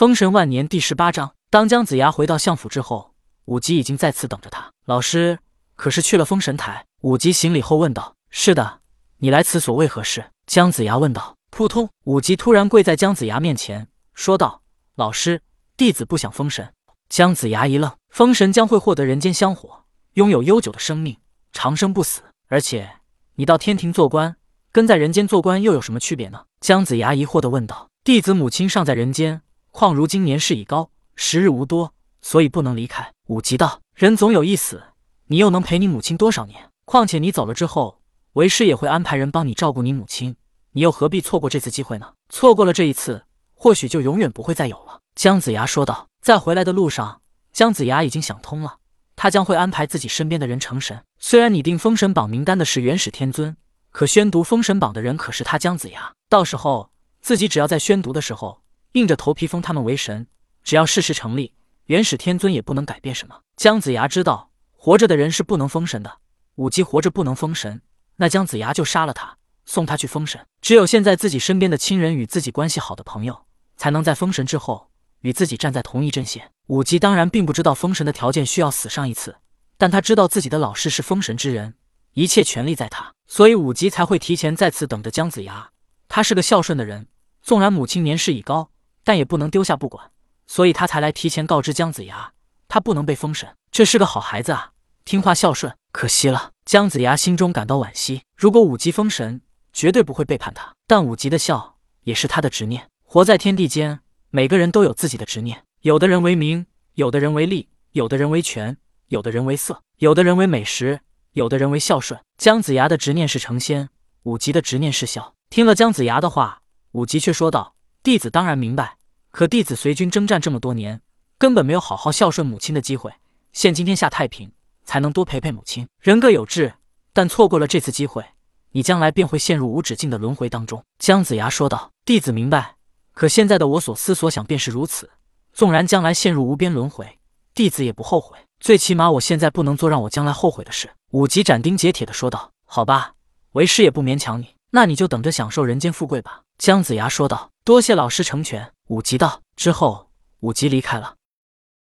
封神万年第十八章。当姜子牙回到相府之后，武吉已经在此等着他。老师，可是去了封神台？武吉行礼后问道。是的，你来此所为何事？姜子牙问道。扑通！武吉突然跪在姜子牙面前，说道：“老师，弟子不想封神。”姜子牙一愣，封神将会获得人间香火，拥有悠久的生命，长生不死。而且你到天庭做官，跟在人间做官又有什么区别呢？姜子牙疑惑地问道。弟子母亲尚在人间，况如今年事已高，时日无多，所以不能离开。武吉道：“人总有一死，你又能陪你母亲多少年？况且你走了之后，为师也会安排人帮你照顾你母亲，你又何必错过这次机会呢？错过了这一次，或许就永远不会再有了。”姜子牙说道。在回来的路上，姜子牙已经想通了，他将会安排自己身边的人成神。虽然拟定封神榜名单的是元始天尊，可宣读封神榜的人可是他姜子牙。到时候自己只要在宣读的时候硬着头皮封他们为神，只要事实成立，元始天尊也不能改变什么。姜子牙知道活着的人是不能封神的，武姬活着不能封神，那姜子牙就杀了他，送他去封神。只有现在自己身边的亲人与自己关系好的朋友，才能在封神之后。与自己站在同一阵线，武吉当然并不知道封神的条件需要死上一次，但他知道自己的老师是封神之人，一切权力在他，所以武吉才会提前在此等着姜子牙。他是个孝顺的人，纵然母亲年事已高，但也不能丢下不管，所以他才来提前告知姜子牙，他不能被封神。这是个好孩子啊，听话孝顺。可惜了，姜子牙心中感到惋惜。如果武吉封神，绝对不会背叛他。但武吉的孝也是他的执念，活在天地间。每个人都有自己的执念，有的人为名，有的人为利，有的人为权，有的人为色，有的人为美食，有的人为孝顺。姜子牙的执念是成仙，武吉的执念是孝。听了姜子牙的话，武吉却说道：“弟子当然明白，可弟子随军征战这么多年，根本没有好好孝顺母亲的机会。现今天下太平，才能多陪陪母亲。人各有志，但错过了这次机会，你将来便会陷入无止境的轮回当中。”姜子牙说道：“弟子明白。”可现在的我所思所想便是如此，纵然将来陷入无边轮回，弟子也不后悔。最起码我现在不能做让我将来后悔的事。武吉斩钉截铁地说道：“好吧，为师也不勉强你，那你就等着享受人间富贵吧。”姜子牙说道：“多谢老师成全。”武吉道。之后，武吉离开了。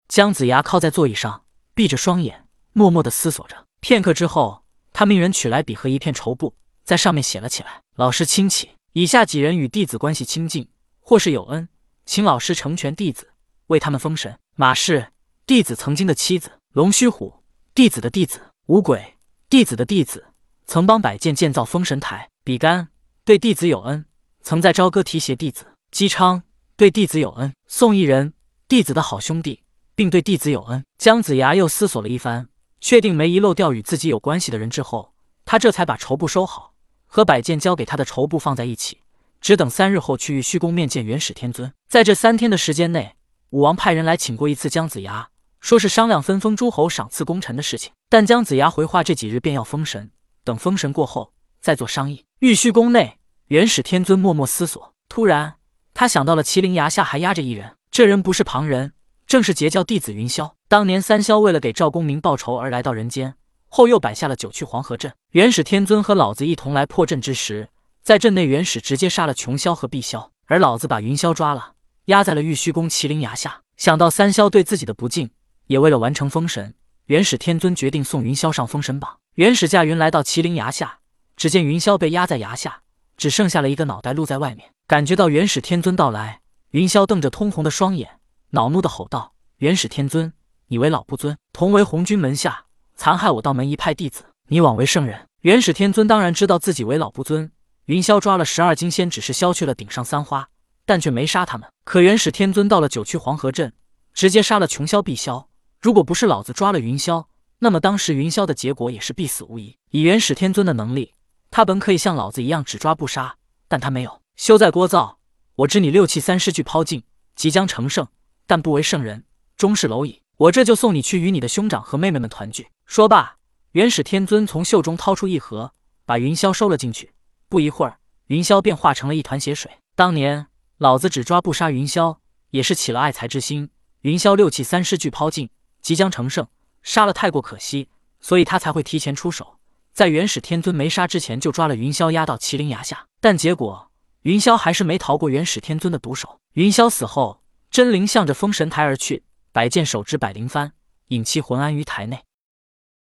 姜子牙靠在座椅上，闭着双眼，默默地思索着。片刻之后，他命人取来笔和一片绸布，在上面写了起来：“老师亲启，以下几人与弟子关系亲近。”或是有恩，请老师成全弟子，为他们封神。马氏，弟子曾经的妻子；龙须虎，弟子的弟子；五鬼，弟子的弟子，曾帮百剑建造封神台；比干，对弟子有恩，曾在朝歌提携弟子；姬昌，对弟子有恩；宋义人，弟子的好兄弟，并对弟子有恩。姜子牙又思索了一番，确定没遗漏掉与自己有关系的人之后，他这才把绸布收好，和百剑交给他的绸布放在一起。只等三日后去玉虚宫面见元始天尊。在这三天的时间内，武王派人来请过一次姜子牙，说是商量分封诸侯、赏赐功臣的事情。但姜子牙回话，这几日便要封神，等封神过后再做商议。玉虚宫内，元始天尊默默思索，突然他想到了麒麟崖下还压着一人，这人不是旁人，正是截教弟子云霄。当年三霄为了给赵公明报仇而来到人间，后又摆下了九曲黄河阵。元始天尊和老子一同来破阵之时。在阵内，元始直接杀了琼霄和碧霄，而老子把云霄抓了，压在了玉虚宫麒麟崖下。想到三霄对自己的不敬，也为了完成封神，元始天尊决定送云霄上封神榜。元始驾云来到麒麟崖下，只见云霄被压在崖下，只剩下了一个脑袋露在外面。感觉到元始天尊到来，云霄瞪着通红的双眼，恼怒的吼道：“元始天尊，你为老不尊，同为红军门下，残害我道门一派弟子，你枉为圣人。”元始天尊当然知道自己为老不尊。云霄抓了十二金仙，只是削去了顶上三花，但却没杀他们。可元始天尊到了九曲黄河镇，直接杀了琼霄、碧霄。如果不是老子抓了云霄，那么当时云霄的结果也是必死无疑。以元始天尊的能力，他本可以像老子一样只抓不杀，但他没有。休在聒噪！我知你六气三尸俱抛尽，即将成圣，但不为圣人，终是蝼蚁。我这就送你去与你的兄长和妹妹们团聚。说罢，元始天尊从袖中掏出一盒，把云霄收了进去。不一会儿，云霄便化成了一团血水。当年老子只抓不杀云霄，也是起了爱才之心。云霄六气三尸俱抛尽，即将成圣，杀了太过可惜，所以他才会提前出手，在元始天尊没杀之前就抓了云霄，压到麒麟崖下。但结果云霄还是没逃过元始天尊的毒手。云霄死后，真灵向着封神台而去，百剑手执百灵幡，引其魂安于台内。